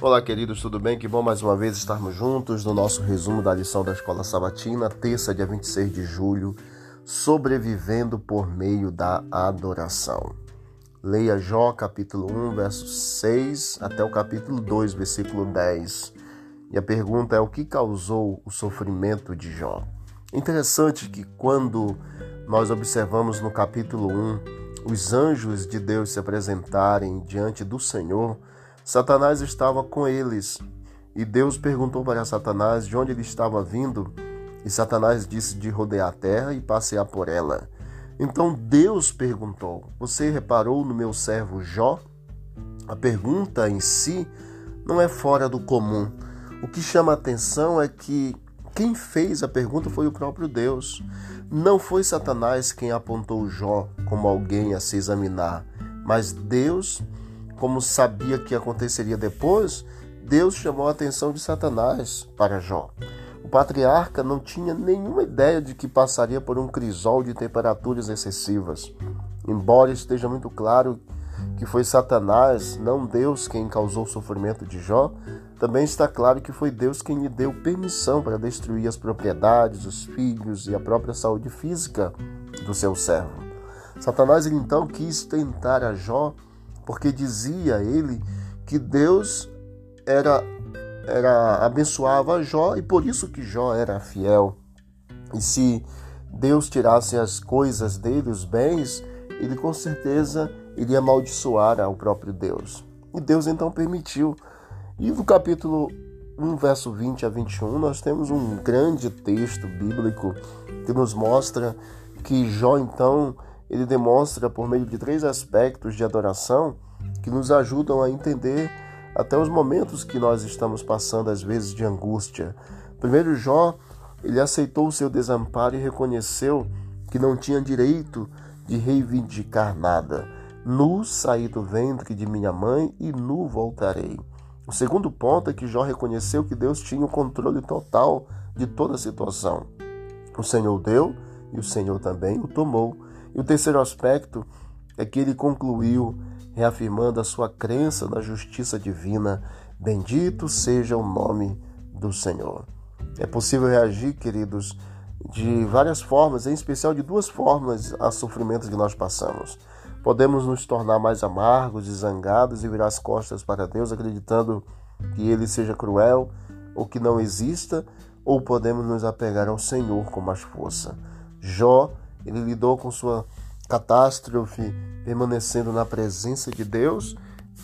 Olá, queridos, tudo bem? Que bom mais uma vez estarmos juntos no nosso resumo da lição da Escola Sabatina, terça, dia 26 de julho, sobrevivendo por meio da adoração. Leia Jó, capítulo 1, verso 6 até o capítulo 2, versículo 10. E a pergunta é: o que causou o sofrimento de Jó? Interessante que quando nós observamos no capítulo 1 os anjos de Deus se apresentarem diante do Senhor, Satanás estava com eles. E Deus perguntou para Satanás de onde ele estava vindo, e Satanás disse de rodear a terra e passear por ela. Então Deus perguntou: Você reparou no meu servo Jó? A pergunta em si não é fora do comum. O que chama a atenção é que quem fez a pergunta foi o próprio Deus. Não foi Satanás quem apontou Jó como alguém a se examinar, mas Deus como sabia que aconteceria depois, Deus chamou a atenção de Satanás para Jó. O patriarca não tinha nenhuma ideia de que passaria por um crisol de temperaturas excessivas. Embora esteja muito claro que foi Satanás, não Deus, quem causou o sofrimento de Jó, também está claro que foi Deus quem lhe deu permissão para destruir as propriedades, os filhos e a própria saúde física do seu servo. Satanás então quis tentar a Jó porque dizia ele que Deus era era abençoava Jó e por isso que Jó era fiel. E se Deus tirasse as coisas dele, os bens, ele com certeza iria amaldiçoar ao próprio Deus. E Deus então permitiu. E no capítulo 1, verso 20 a 21, nós temos um grande texto bíblico que nos mostra que Jó então ele demonstra por meio de três aspectos de adoração que nos ajudam a entender até os momentos que nós estamos passando às vezes de angústia. Primeiro Jó, ele aceitou o seu desamparo e reconheceu que não tinha direito de reivindicar nada. Nu saí do ventre de minha mãe e nu voltarei. O segundo ponto é que Jó reconheceu que Deus tinha o controle total de toda a situação. O Senhor deu e o Senhor também o tomou. E o terceiro aspecto é que ele concluiu, reafirmando a sua crença na justiça divina: Bendito seja o nome do Senhor. É possível reagir, queridos, de várias formas, em especial de duas formas, a sofrimentos que nós passamos. Podemos nos tornar mais amargos e zangados e virar as costas para Deus, acreditando que Ele seja cruel ou que não exista, ou podemos nos apegar ao Senhor com mais força. Jó ele lidou com sua catástrofe permanecendo na presença de Deus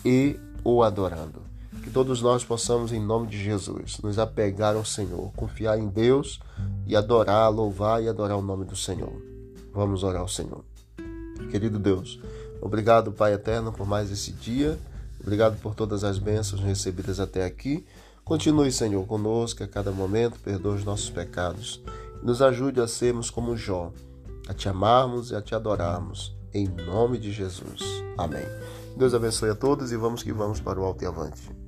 e o adorando. Que todos nós possamos, em nome de Jesus, nos apegar ao Senhor, confiar em Deus e adorar, louvar e adorar o nome do Senhor. Vamos orar ao Senhor. Querido Deus, obrigado, Pai eterno, por mais esse dia. Obrigado por todas as bênçãos recebidas até aqui. Continue, Senhor, conosco a cada momento, perdoe os nossos pecados. Nos ajude a sermos como Jó, a te amarmos e a te adorarmos. Em nome de Jesus. Amém. Deus abençoe a todos e vamos que vamos para o alto e avante.